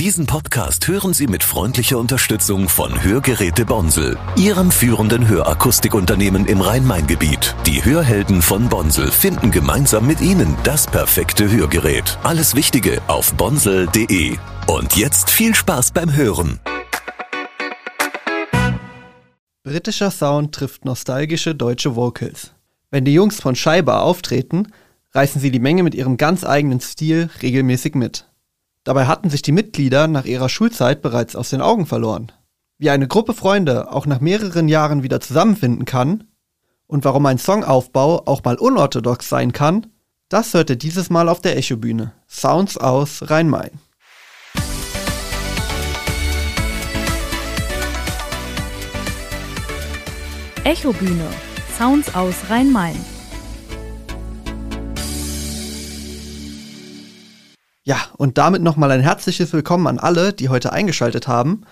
Diesen Podcast hören Sie mit freundlicher Unterstützung von Hörgeräte Bonsel, Ihrem führenden Hörakustikunternehmen im Rhein-Main-Gebiet. Die Hörhelden von Bonsel finden gemeinsam mit Ihnen das perfekte Hörgerät. Alles Wichtige auf bonsel.de. Und jetzt viel Spaß beim Hören. Britischer Sound trifft nostalgische deutsche Vocals. Wenn die Jungs von Scheiber auftreten, reißen sie die Menge mit ihrem ganz eigenen Stil regelmäßig mit. Dabei hatten sich die Mitglieder nach ihrer Schulzeit bereits aus den Augen verloren. Wie eine Gruppe Freunde auch nach mehreren Jahren wieder zusammenfinden kann und warum ein Songaufbau auch mal unorthodox sein kann, das hört ihr dieses Mal auf der Echobühne. Sounds aus Rhein-Main. Echobühne. Sounds aus Rhein-Main. Ja, und damit nochmal ein herzliches Willkommen an alle, die heute eingeschaltet haben.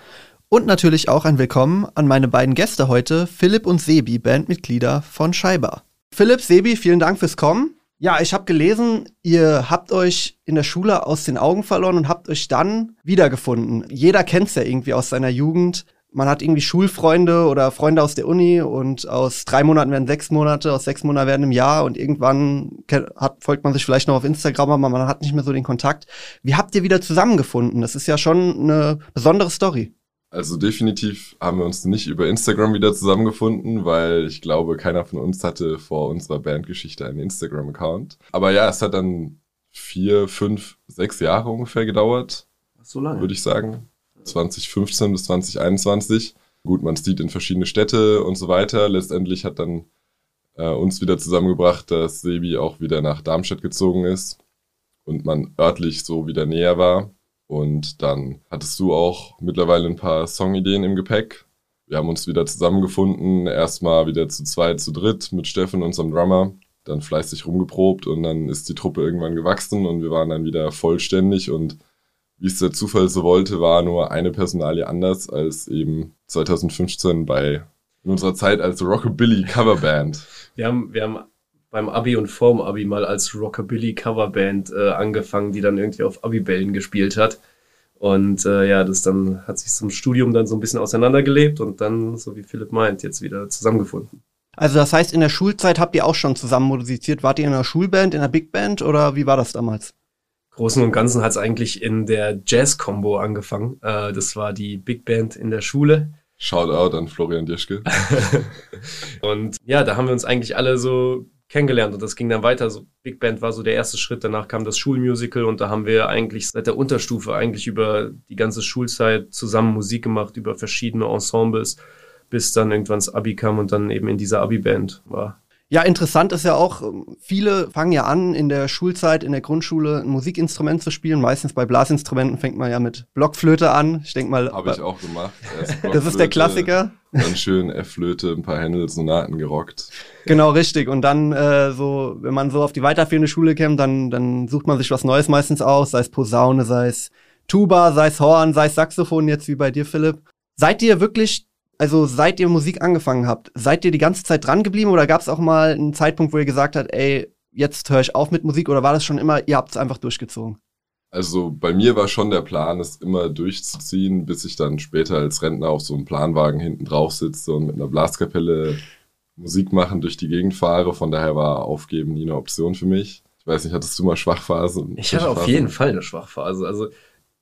Und natürlich auch ein Willkommen an meine beiden Gäste heute, Philipp und Sebi, Bandmitglieder von Scheiber. Philipp, Sebi, vielen Dank fürs Kommen. Ja, ich habe gelesen, ihr habt euch in der Schule aus den Augen verloren und habt euch dann wiedergefunden. Jeder kennt es ja irgendwie aus seiner Jugend man hat irgendwie Schulfreunde oder Freunde aus der Uni und aus drei Monaten werden sechs Monate, aus sechs Monaten werden im Jahr und irgendwann hat, folgt man sich vielleicht noch auf Instagram, aber man hat nicht mehr so den Kontakt. Wie habt ihr wieder zusammengefunden? Das ist ja schon eine besondere Story. Also definitiv haben wir uns nicht über Instagram wieder zusammengefunden, weil ich glaube, keiner von uns hatte vor unserer Bandgeschichte einen Instagram-Account. Aber ja, es hat dann vier, fünf, sechs Jahre ungefähr gedauert. So lange? Würde ich sagen. 2015 bis 2021. Gut, man zieht in verschiedene Städte und so weiter. Letztendlich hat dann äh, uns wieder zusammengebracht, dass Sebi auch wieder nach Darmstadt gezogen ist und man örtlich so wieder näher war. Und dann hattest du auch mittlerweile ein paar Songideen im Gepäck. Wir haben uns wieder zusammengefunden, erstmal wieder zu zweit, zu dritt mit Steffen, unserem Drummer, dann fleißig rumgeprobt und dann ist die Truppe irgendwann gewachsen und wir waren dann wieder vollständig und wie es der Zufall so wollte, war nur eine Personalie anders als eben 2015 bei in unserer Zeit als Rockabilly Coverband. Wir haben, wir haben beim Abi und vorm Abi mal als Rockabilly Coverband äh, angefangen, die dann irgendwie auf Abibällen gespielt hat. Und äh, ja, das dann hat sich zum Studium dann so ein bisschen auseinandergelebt und dann, so wie Philipp meint, jetzt wieder zusammengefunden. Also das heißt, in der Schulzeit habt ihr auch schon zusammen musiziert. Wart ihr in einer Schulband, in einer Big Band oder wie war das damals? Großen und Ganzen hat es eigentlich in der Jazz-Combo angefangen. Äh, das war die Big Band in der Schule. Shoutout an Florian Dirschke. und ja, da haben wir uns eigentlich alle so kennengelernt und das ging dann weiter. So Big Band war so der erste Schritt. Danach kam das Schulmusical und da haben wir eigentlich seit der Unterstufe eigentlich über die ganze Schulzeit zusammen Musik gemacht, über verschiedene Ensembles, bis dann irgendwann das Abi kam und dann eben in dieser Abi-Band war. Ja, interessant ist ja auch, ähm, viele fangen ja an, in der Schulzeit, in der Grundschule ein Musikinstrument zu spielen. Meistens bei Blasinstrumenten fängt man ja mit Blockflöte an. Ich denke mal. Habe ich auch gemacht. das ist der Klassiker. Dann schön F-Flöte, ein paar Händel-Sonaten gerockt. Genau, richtig. Und dann äh, so, wenn man so auf die weiterführende Schule kämpft, dann, dann sucht man sich was Neues meistens aus, sei es Posaune, sei es Tuba, sei es Horn, sei es Saxophon, jetzt wie bei dir, Philipp. Seid ihr wirklich also seit ihr Musik angefangen habt, seid ihr die ganze Zeit dran geblieben oder gab es auch mal einen Zeitpunkt, wo ihr gesagt habt, ey, jetzt höre ich auf mit Musik oder war das schon immer, ihr habt es einfach durchgezogen? Also bei mir war schon der Plan, es immer durchzuziehen, bis ich dann später als Rentner auf so einem Planwagen hinten drauf sitze und mit einer Blaskapelle Musik machen durch die Gegend fahre. Von daher war Aufgeben nie eine Option für mich. Ich weiß nicht, hattest du mal Schwachphase? Ich hatte auf jeden Fall eine Schwachphase. Also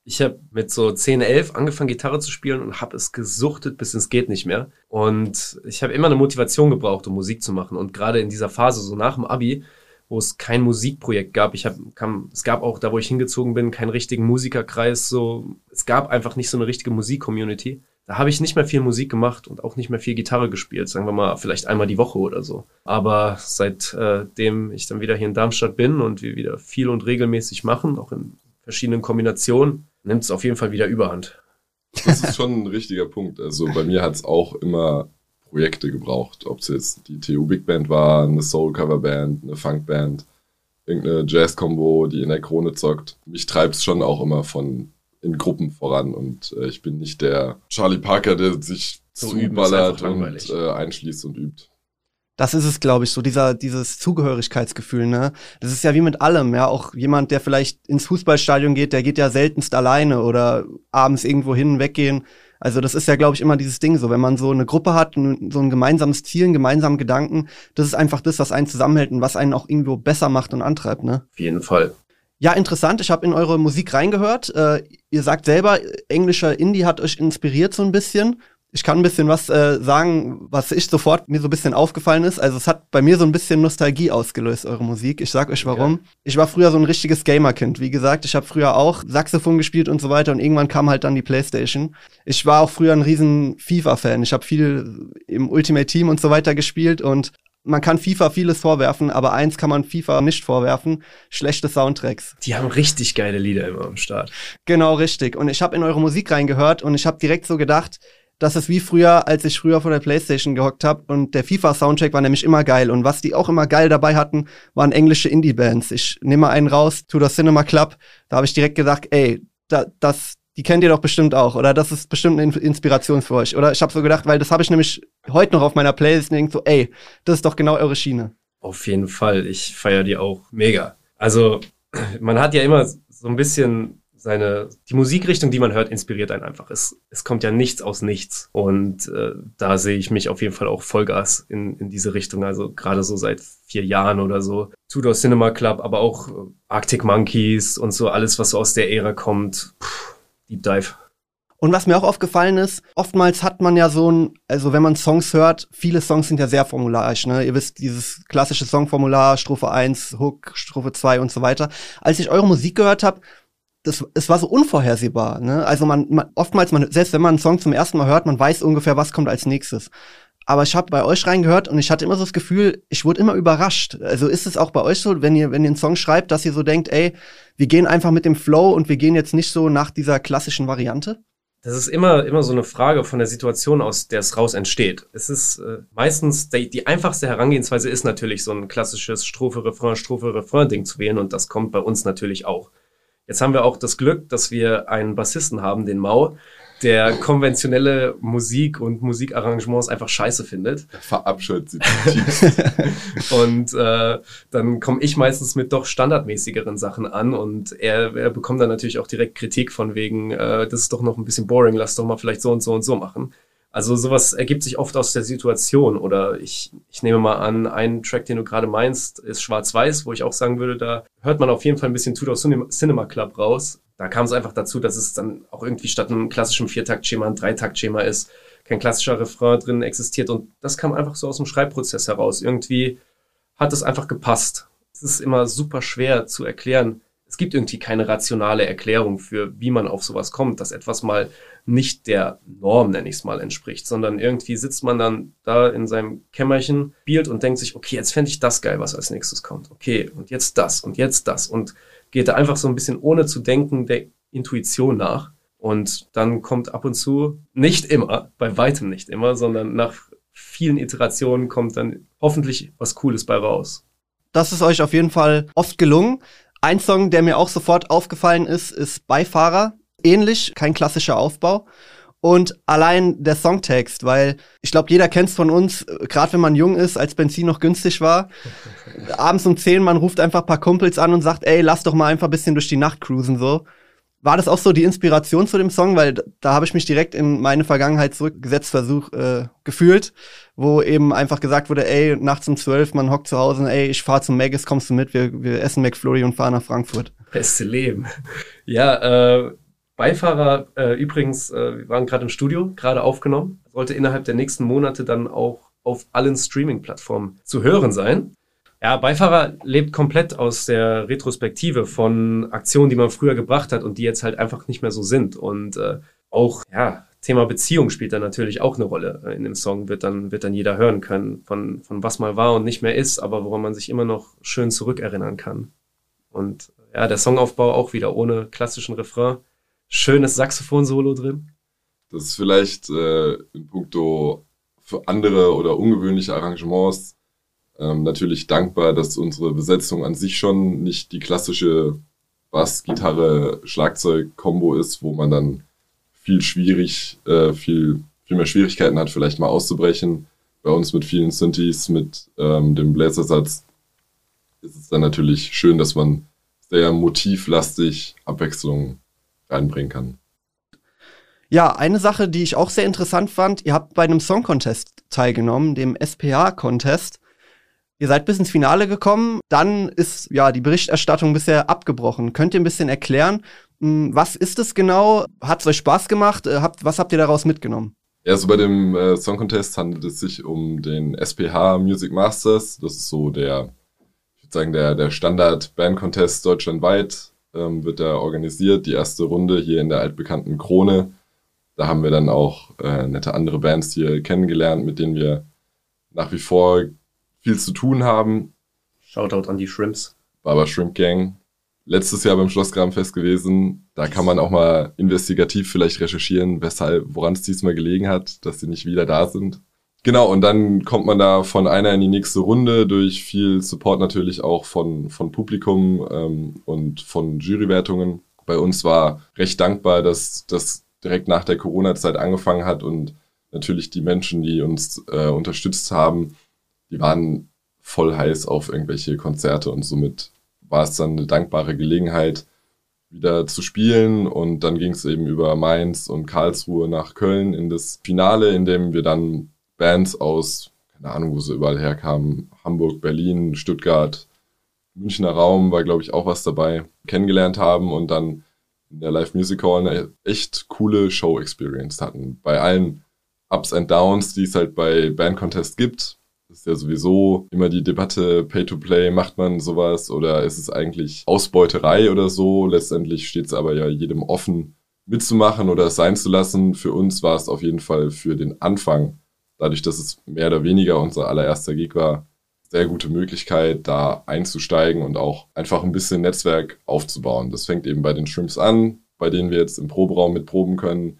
ich habe mit so 10, 11 angefangen, Gitarre zu spielen und habe es gesuchtet bis ins geht nicht mehr. Und ich habe immer eine Motivation gebraucht, um Musik zu machen. Und gerade in dieser Phase, so nach dem Abi, wo es kein Musikprojekt gab, ich hab, kam, es gab auch da, wo ich hingezogen bin, keinen richtigen Musikerkreis. So, es gab einfach nicht so eine richtige Musik-Community. Da habe ich nicht mehr viel Musik gemacht und auch nicht mehr viel Gitarre gespielt, sagen wir mal vielleicht einmal die Woche oder so. Aber seitdem äh, ich dann wieder hier in Darmstadt bin und wir wieder viel und regelmäßig machen, auch in verschiedenen Kombinationen, nimmt es auf jeden Fall wieder überhand. Das ist schon ein richtiger Punkt. Also bei mir hat es auch immer Projekte gebraucht. Ob es jetzt die TU Big Band war, eine Soul-Cover-Band, eine Funk-Band, irgendeine Jazz-Combo, die in der Krone zockt. Mich treibt es schon auch immer von in Gruppen voran und äh, ich bin nicht der Charlie Parker, der sich so zuballert und äh, einschließt und übt. Das ist es, glaube ich, so dieser dieses Zugehörigkeitsgefühl. Ne, das ist ja wie mit allem. Ja, auch jemand, der vielleicht ins Fußballstadion geht, der geht ja seltenst alleine oder abends irgendwo hin weggehen. Also das ist ja, glaube ich, immer dieses Ding so, wenn man so eine Gruppe hat, so ein gemeinsames Ziel, einen gemeinsamen Gedanken, das ist einfach das, was einen zusammenhält und was einen auch irgendwo besser macht und antreibt. Ne? Auf jeden Fall. Ja, interessant. Ich habe in eure Musik reingehört. Äh, ihr sagt selber, englischer Indie hat euch inspiriert so ein bisschen. Ich kann ein bisschen was äh, sagen, was ich sofort mir so ein bisschen aufgefallen ist. Also es hat bei mir so ein bisschen Nostalgie ausgelöst, eure Musik. Ich sag euch warum. Ja. Ich war früher so ein richtiges Gamerkind. Wie gesagt, ich habe früher auch Saxophon gespielt und so weiter und irgendwann kam halt dann die Playstation. Ich war auch früher ein riesen FIFA-Fan. Ich habe viel im Ultimate Team und so weiter gespielt und man kann FIFA vieles vorwerfen, aber eins kann man FIFA nicht vorwerfen, schlechte Soundtracks. Die haben richtig geile Lieder immer am Start. Genau, richtig. Und ich habe in eure Musik reingehört und ich habe direkt so gedacht, das ist wie früher, als ich früher vor der Playstation gehockt habe und der FIFA-Soundtrack war nämlich immer geil. Und was die auch immer geil dabei hatten, waren englische Indie-Bands. Ich nehme mal einen raus, To the Cinema Club. Da habe ich direkt gedacht, ey, da, das, die kennt ihr doch bestimmt auch. Oder das ist bestimmt eine Inspiration für euch. Oder ich habe so gedacht, weil das habe ich nämlich heute noch auf meiner Playlist und denk so, ey, das ist doch genau eure Schiene. Auf jeden Fall. Ich feiere die auch mega. Also, man hat ja immer so ein bisschen seine, die Musikrichtung, die man hört, inspiriert einen einfach. Es, es kommt ja nichts aus nichts. Und äh, da sehe ich mich auf jeden Fall auch Vollgas in, in diese Richtung. Also gerade so seit vier Jahren oder so. Tudor Cinema Club, aber auch äh, Arctic Monkeys und so alles, was so aus der Ära kommt. Puh, Deep Dive. Und was mir auch aufgefallen ist, oftmals hat man ja so ein, also wenn man Songs hört, viele Songs sind ja sehr formularisch, ne? Ihr wisst, dieses klassische Songformular, Strophe 1, Hook, Strophe 2 und so weiter. Als ich eure Musik gehört habe, das, es war so unvorhersehbar. Ne? Also man, man oftmals, man, selbst wenn man einen Song zum ersten Mal hört, man weiß ungefähr, was kommt als nächstes. Aber ich habe bei euch reingehört und ich hatte immer so das Gefühl, ich wurde immer überrascht. Also ist es auch bei euch so, wenn ihr, wenn ihr einen Song schreibt, dass ihr so denkt, ey, wir gehen einfach mit dem Flow und wir gehen jetzt nicht so nach dieser klassischen Variante? Das ist immer, immer so eine Frage von der Situation, aus der es raus entsteht. Es ist äh, meistens, die, die einfachste Herangehensweise ist natürlich so ein klassisches Strophe, Refrain, Strophe, Refrain-Ding zu wählen und das kommt bei uns natürlich auch. Jetzt haben wir auch das Glück, dass wir einen Bassisten haben, den Mau, der konventionelle Musik und Musikarrangements einfach scheiße findet. Verabscheut sie. und äh, dann komme ich meistens mit doch standardmäßigeren Sachen an und er, er bekommt dann natürlich auch direkt Kritik von wegen, äh, das ist doch noch ein bisschen boring, lass doch mal vielleicht so und so und so machen. Also sowas ergibt sich oft aus der Situation oder ich, ich nehme mal an, ein Track, den du gerade meinst, ist Schwarz-Weiß, wo ich auch sagen würde, da hört man auf jeden Fall ein bisschen Tudor Cinema Club raus. Da kam es einfach dazu, dass es dann auch irgendwie statt einem klassischen Viertakt-Schema ein Dreitakt-Schema ist, kein klassischer Refrain drin existiert und das kam einfach so aus dem Schreibprozess heraus. Irgendwie hat es einfach gepasst. Es ist immer super schwer zu erklären, es gibt irgendwie keine rationale Erklärung für, wie man auf sowas kommt, dass etwas mal nicht der Norm, nenne ich es mal, entspricht, sondern irgendwie sitzt man dann da in seinem Kämmerchen, spielt und denkt sich, okay, jetzt fände ich das geil, was als nächstes kommt. Okay, und jetzt das und jetzt das und geht da einfach so ein bisschen ohne zu denken der Intuition nach. Und dann kommt ab und zu, nicht immer, bei weitem nicht immer, sondern nach vielen Iterationen kommt dann hoffentlich was Cooles bei raus. Das ist euch auf jeden Fall oft gelungen. Ein Song, der mir auch sofort aufgefallen ist, ist Beifahrer. Ähnlich, kein klassischer Aufbau. Und allein der Songtext, weil ich glaube, jeder kennt es von uns, gerade wenn man jung ist, als Benzin noch günstig war. Abends um 10, man ruft einfach ein paar Kumpels an und sagt, ey, lass doch mal einfach ein bisschen durch die Nacht cruisen so. War das auch so die Inspiration zu dem Song? Weil da habe ich mich direkt in meine Vergangenheit zurückgesetzt versuch, äh, gefühlt, wo eben einfach gesagt wurde, ey, nachts um zwölf, man hockt zu Hause, ey, ich fahr zum Maggis, kommst du mit, wir, wir essen McFlurry und fahren nach Frankfurt. Beste Leben. Ja, äh, Beifahrer äh, übrigens, äh, wir waren gerade im Studio, gerade aufgenommen, sollte innerhalb der nächsten Monate dann auch auf allen Streaming-Plattformen zu hören sein. Ja, Beifahrer lebt komplett aus der Retrospektive von Aktionen, die man früher gebracht hat und die jetzt halt einfach nicht mehr so sind. Und äh, auch, ja, Thema Beziehung spielt da natürlich auch eine Rolle. In dem Song wird dann, wird dann jeder hören können, von, von was mal war und nicht mehr ist, aber woran man sich immer noch schön zurückerinnern kann. Und ja, der Songaufbau auch wieder ohne klassischen Refrain. Schönes Saxophon-Solo drin. Das ist vielleicht äh, in puncto für andere oder ungewöhnliche Arrangements ähm, natürlich dankbar, dass unsere Besetzung an sich schon nicht die klassische Bass, Gitarre, Schlagzeug-Kombo ist, wo man dann viel schwierig, äh, viel, viel mehr Schwierigkeiten hat, vielleicht mal auszubrechen. bei uns mit vielen Synthes, mit ähm, dem Bläsersatz, ist es dann natürlich schön, dass man sehr motivlastig Abwechslung reinbringen kann. Ja, eine Sache, die ich auch sehr interessant fand, ihr habt bei einem Song Contest teilgenommen, dem SPH Contest. Ihr seid bis ins Finale gekommen, dann ist ja die Berichterstattung bisher abgebrochen. Könnt ihr ein bisschen erklären, hm, was ist es genau? Hat es euch Spaß gemacht? Äh, habt, was habt ihr daraus mitgenommen? Also bei dem äh, Song Contest handelt es sich um den SPH Music Masters. Das ist so der, ich würde sagen, der, der Standard Band Contest deutschlandweit ähm, wird da organisiert. Die erste Runde hier in der altbekannten Krone. Da haben wir dann auch äh, nette andere Bands hier kennengelernt, mit denen wir nach wie vor viel zu tun haben. Shoutout an die Shrimps. Barber Shrimp Gang. Letztes Jahr beim Schlossgrabenfest gewesen. Da kann man auch mal investigativ vielleicht recherchieren, weshalb, woran es diesmal gelegen hat, dass sie nicht wieder da sind. Genau, und dann kommt man da von einer in die nächste Runde durch viel Support natürlich auch von, von Publikum ähm, und von Jurywertungen. Bei uns war recht dankbar, dass das direkt nach der Corona-Zeit angefangen hat und natürlich die Menschen, die uns äh, unterstützt haben, die waren voll heiß auf irgendwelche Konzerte und somit war es dann eine dankbare Gelegenheit, wieder zu spielen und dann ging es eben über Mainz und Karlsruhe nach Köln in das Finale, in dem wir dann Bands aus, keine Ahnung, wo sie überall herkamen, Hamburg, Berlin, Stuttgart, Münchner Raum war, glaube ich, auch was dabei, kennengelernt haben und dann in der Live Music Hall eine echt coole Show-Experience hatten. Bei allen Ups and Downs, die es halt bei Band Contest gibt. Ist ja sowieso immer die Debatte, Pay-to-Play, macht man sowas oder ist es eigentlich Ausbeuterei oder so? Letztendlich steht es aber ja jedem offen, mitzumachen oder es sein zu lassen. Für uns war es auf jeden Fall für den Anfang, dadurch, dass es mehr oder weniger unser allererster Gig war, sehr gute Möglichkeit, da einzusteigen und auch einfach ein bisschen Netzwerk aufzubauen. Das fängt eben bei den Shrimps an, bei denen wir jetzt im Proberaum mitproben können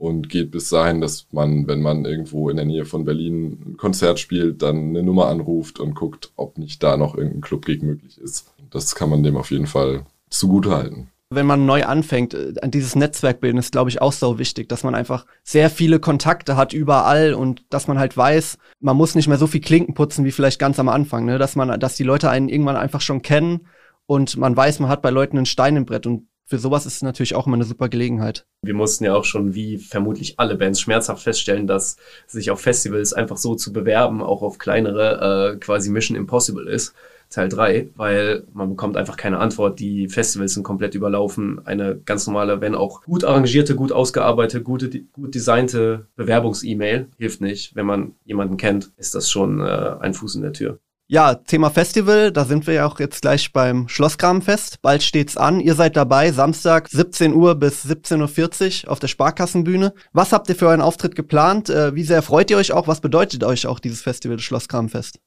und geht bis dahin, dass man, wenn man irgendwo in der Nähe von Berlin ein Konzert spielt, dann eine Nummer anruft und guckt, ob nicht da noch irgendein Clubgig möglich ist. Das kann man dem auf jeden Fall zugute halten wenn man neu anfängt, äh, dieses Netzwerk bilden ist, glaube ich, auch so wichtig, dass man einfach sehr viele Kontakte hat überall und dass man halt weiß, man muss nicht mehr so viel Klinken putzen wie vielleicht ganz am Anfang, ne? dass man, dass die Leute einen irgendwann einfach schon kennen und man weiß, man hat bei Leuten einen Stein im Brett und für sowas ist es natürlich auch immer eine super Gelegenheit. Wir mussten ja auch schon, wie vermutlich alle Bands, schmerzhaft feststellen, dass sich auf Festivals einfach so zu bewerben, auch auf kleinere, äh, quasi Mission Impossible ist. Teil 3, weil man bekommt einfach keine Antwort. Die Festivals sind komplett überlaufen. Eine ganz normale, wenn auch gut arrangierte, gut ausgearbeitete, gute, gut designte Bewerbungs-E-Mail hilft nicht. Wenn man jemanden kennt, ist das schon äh, ein Fuß in der Tür. Ja, Thema Festival, da sind wir ja auch jetzt gleich beim Schlosskramfest. Bald steht's an. Ihr seid dabei, Samstag 17 Uhr bis 17.40 Uhr auf der Sparkassenbühne. Was habt ihr für einen Auftritt geplant? Äh, wie sehr freut ihr euch auch? Was bedeutet euch auch dieses Festival, das Schlosskramfest?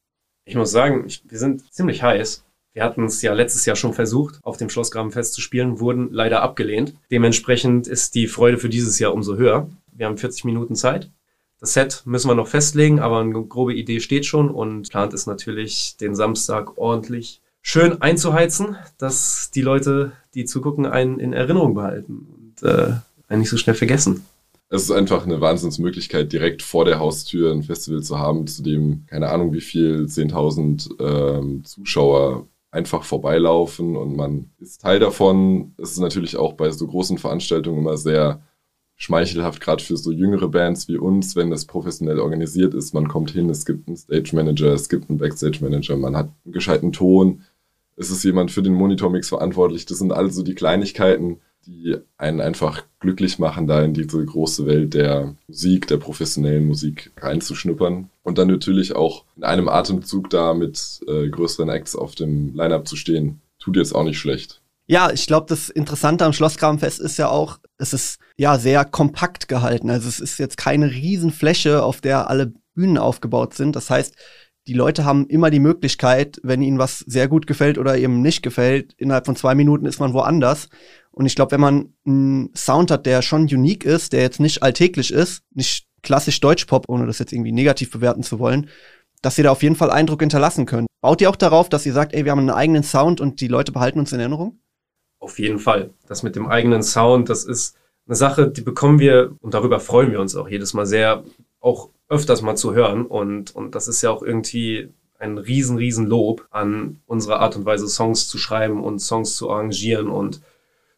Ich muss sagen, ich, wir sind ziemlich heiß. Wir hatten es ja letztes Jahr schon versucht, auf dem Schlossgrabenfest zu spielen, wurden leider abgelehnt. Dementsprechend ist die Freude für dieses Jahr umso höher. Wir haben 40 Minuten Zeit. Das Set müssen wir noch festlegen, aber eine grobe Idee steht schon und plant ist natürlich, den Samstag ordentlich schön einzuheizen, dass die Leute, die zugucken, einen in Erinnerung behalten und äh, einen nicht so schnell vergessen es ist einfach eine Wahnsinnsmöglichkeit, direkt vor der Haustür ein Festival zu haben, zu dem, keine Ahnung wie viel, 10.000 ähm, Zuschauer einfach vorbeilaufen und man ist Teil davon. Es ist natürlich auch bei so großen Veranstaltungen immer sehr schmeichelhaft, gerade für so jüngere Bands wie uns, wenn das professionell organisiert ist. Man kommt hin, es gibt einen Stage Manager, es gibt einen Backstage Manager, man hat einen gescheiten Ton, es ist jemand für den Monitormix verantwortlich. Das sind also die Kleinigkeiten, die einen einfach glücklich machen, da in diese große Welt der Musik, der professionellen Musik reinzuschnuppern. Und dann natürlich auch in einem Atemzug da mit äh, größeren Acts auf dem Line-Up zu stehen, tut jetzt auch nicht schlecht. Ja, ich glaube, das Interessante am Schlosskramfest ist ja auch, es ist ja sehr kompakt gehalten. Also es ist jetzt keine Riesenfläche, auf der alle Bühnen aufgebaut sind. Das heißt, die Leute haben immer die Möglichkeit, wenn ihnen was sehr gut gefällt oder eben nicht gefällt, innerhalb von zwei Minuten ist man woanders. Und ich glaube, wenn man einen Sound hat, der schon unique ist, der jetzt nicht alltäglich ist, nicht klassisch Deutschpop, ohne das jetzt irgendwie negativ bewerten zu wollen, dass ihr da auf jeden Fall Eindruck hinterlassen könnt. Baut ihr auch darauf, dass ihr sagt, ey, wir haben einen eigenen Sound und die Leute behalten uns in Erinnerung? Auf jeden Fall. Das mit dem eigenen Sound, das ist eine Sache, die bekommen wir und darüber freuen wir uns auch jedes Mal sehr, auch öfters mal zu hören. Und, und das ist ja auch irgendwie ein riesen, riesen Lob an unsere Art und Weise, Songs zu schreiben und Songs zu arrangieren und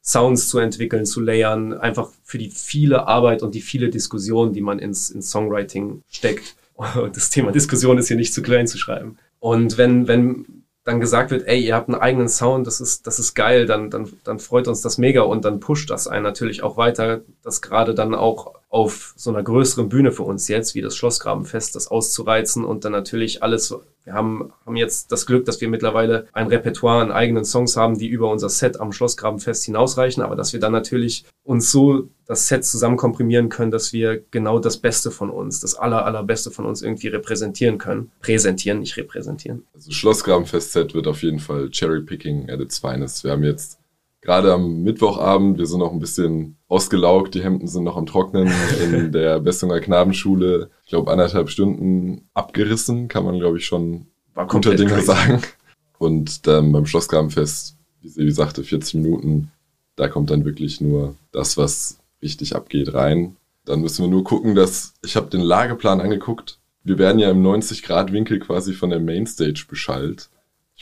Sounds zu entwickeln, zu layern, einfach für die viele Arbeit und die viele Diskussion, die man ins, ins Songwriting steckt. Das Thema Diskussion ist hier nicht zu klein zu schreiben. Und wenn, wenn dann gesagt wird, ey, ihr habt einen eigenen Sound, das ist, das ist geil, dann, dann, dann freut uns das mega und dann pusht das einen natürlich auch weiter, das gerade dann auch auf so einer größeren Bühne für uns jetzt, wie das Schlossgrabenfest, das auszureizen und dann natürlich alles wir haben, haben jetzt das Glück, dass wir mittlerweile ein Repertoire an eigenen Songs haben, die über unser Set am Schlossgrabenfest hinausreichen, aber dass wir dann natürlich uns so das Set zusammen komprimieren können, dass wir genau das Beste von uns, das aller, allerbeste von uns irgendwie repräsentieren können. Präsentieren, nicht repräsentieren. Also Schlossgrabenfest-Set wird auf jeden Fall Cherry Picking at its finest. Wir haben jetzt gerade am Mittwochabend, wir sind noch ein bisschen ausgelaugt, die Hemden sind noch am Trocknen in der Bessunger Knabenschule, ich glaube anderthalb Stunden abgerissen, kann man glaube ich schon War guter komplett Dinge crazy. sagen. Und dann beim Schlossgrabenfest, wie sie sagte, 40 Minuten, da kommt dann wirklich nur das, was richtig abgeht, rein. Dann müssen wir nur gucken, dass, ich habe den Lageplan angeguckt, wir werden ja im 90-Grad-Winkel quasi von der Mainstage beschallt.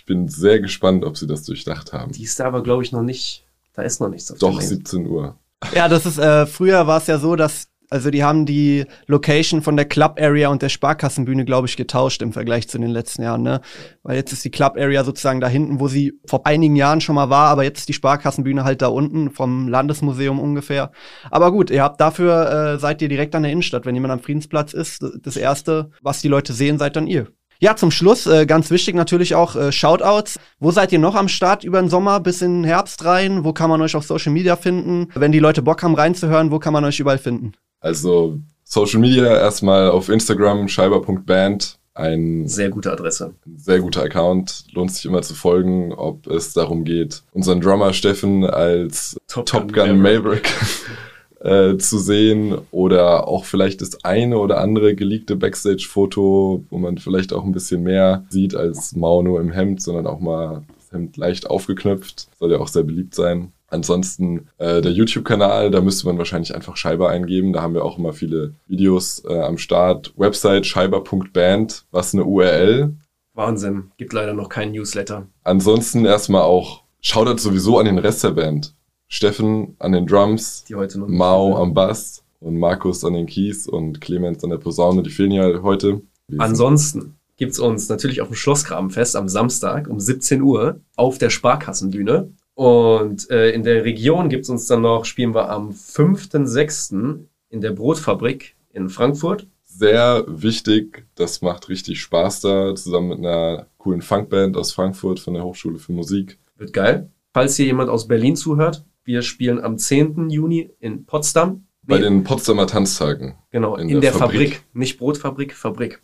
Ich bin sehr gespannt, ob sie das durchdacht haben. Die ist da aber, glaube ich, noch nicht, da ist noch nichts auf Doch, der Main. 17 Uhr. Ja, das ist, äh, früher war es ja so, dass, also die haben die Location von der Club Area und der Sparkassenbühne, glaube ich, getauscht im Vergleich zu den letzten Jahren, ne? Weil jetzt ist die Club Area sozusagen da hinten, wo sie vor einigen Jahren schon mal war, aber jetzt ist die Sparkassenbühne halt da unten vom Landesmuseum ungefähr. Aber gut, ihr habt dafür, äh, seid ihr direkt an der Innenstadt. Wenn jemand am Friedensplatz ist, das erste, was die Leute sehen, seid dann ihr. Ja, zum Schluss, äh, ganz wichtig natürlich auch äh, Shoutouts. Wo seid ihr noch am Start über den Sommer bis in den Herbst rein? Wo kann man euch auf Social Media finden? Wenn die Leute Bock haben reinzuhören, wo kann man euch überall finden? Also Social Media erstmal auf Instagram, scheiber.band. Ein Sehr gute Adresse. sehr guter Account, lohnt sich immer zu folgen, ob es darum geht, unseren Drummer Steffen als Top Top, Gun Gun, Maverick, äh, zu sehen oder auch vielleicht das eine oder andere geleakte Backstage-Foto, wo man vielleicht auch ein bisschen mehr sieht als Mao nur im Hemd, sondern auch mal das Hemd leicht aufgeknöpft. Soll ja auch sehr beliebt sein. Ansonsten äh, der YouTube-Kanal, da müsste man wahrscheinlich einfach Scheiber eingeben. Da haben wir auch immer viele Videos äh, am Start. Website scheiber.band, was eine URL. Wahnsinn. Gibt leider noch keinen Newsletter. Ansonsten erstmal auch Shoutout sowieso an den Rest der Band. Steffen an den Drums, Mao am Bass und Markus an den Keys und Clemens an der Posaune. Die fehlen ja heute. Ansonsten gibt's uns natürlich auf dem Schlossgrabenfest am Samstag um 17 Uhr auf der Sparkassenbühne. Und äh, in der Region gibt's uns dann noch, spielen wir am 5.6. in der Brotfabrik in Frankfurt. sehr wichtig. Das macht richtig Spaß da, zusammen mit einer coolen Funkband aus Frankfurt von der Hochschule für Musik. Wird geil. Falls hier jemand aus Berlin zuhört, wir spielen am 10. Juni in Potsdam. Bei Nee, den Potsdamer Tanztagen. genau, in in, der der, Fabrik. Fabrik. Nicht Brotfabrik, Fabrik.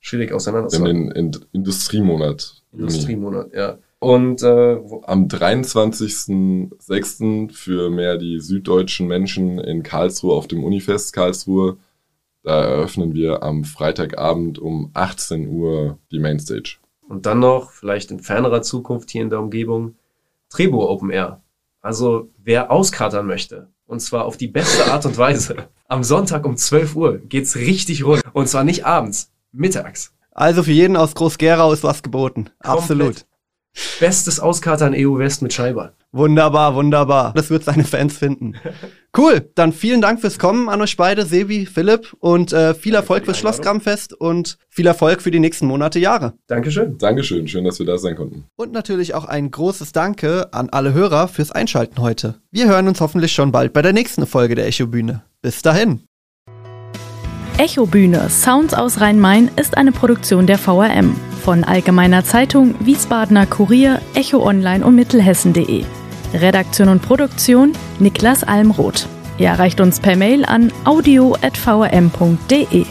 Schwierig Wir haben auseinanderzuhalten. den In Industriemonat. Industriemonat, ja. Und äh, Am 23.06. für mehr die süddeutschen Menschen in Karlsruhe auf dem Unifest Karlsruhe. Da eröffnen wir am Freitagabend um 18 Uhr die Mainstage. Und dann noch, vielleicht in fernerer Zukunft hier in der Umgebung, Trebo Open Air. Also wer auskatern möchte, und zwar auf die beste Art und Weise, am Sonntag um 12 Uhr geht's richtig rund. Und zwar nicht abends, mittags. Also für jeden aus Groß-Gerau ist was geboten. Absolut. Komplett. Bestes Auskatern EU West mit Scheiber. Wunderbar, wunderbar. Das wird seine Fans finden. Cool, dann vielen Dank fürs Kommen an euch beide, Sebi, Philipp, und äh, viel Erfolg für fürs Schlossgrabenfest und viel Erfolg für die nächsten Monate, Jahre. Dankeschön. Dankeschön, schön, dass wir da sein konnten. Und natürlich auch ein großes Danke an alle Hörer fürs Einschalten heute. Wir hören uns hoffentlich schon bald bei der nächsten Folge der Echo Bühne. Bis dahin. Echo Bühne Sounds aus Rhein-Main ist eine Produktion der VRM von Allgemeiner Zeitung, Wiesbadener Kurier, Echo Online und Mittelhessen.de. Redaktion und Produktion Niklas Almroth. Ihr erreicht uns per Mail an audio.vrm.de.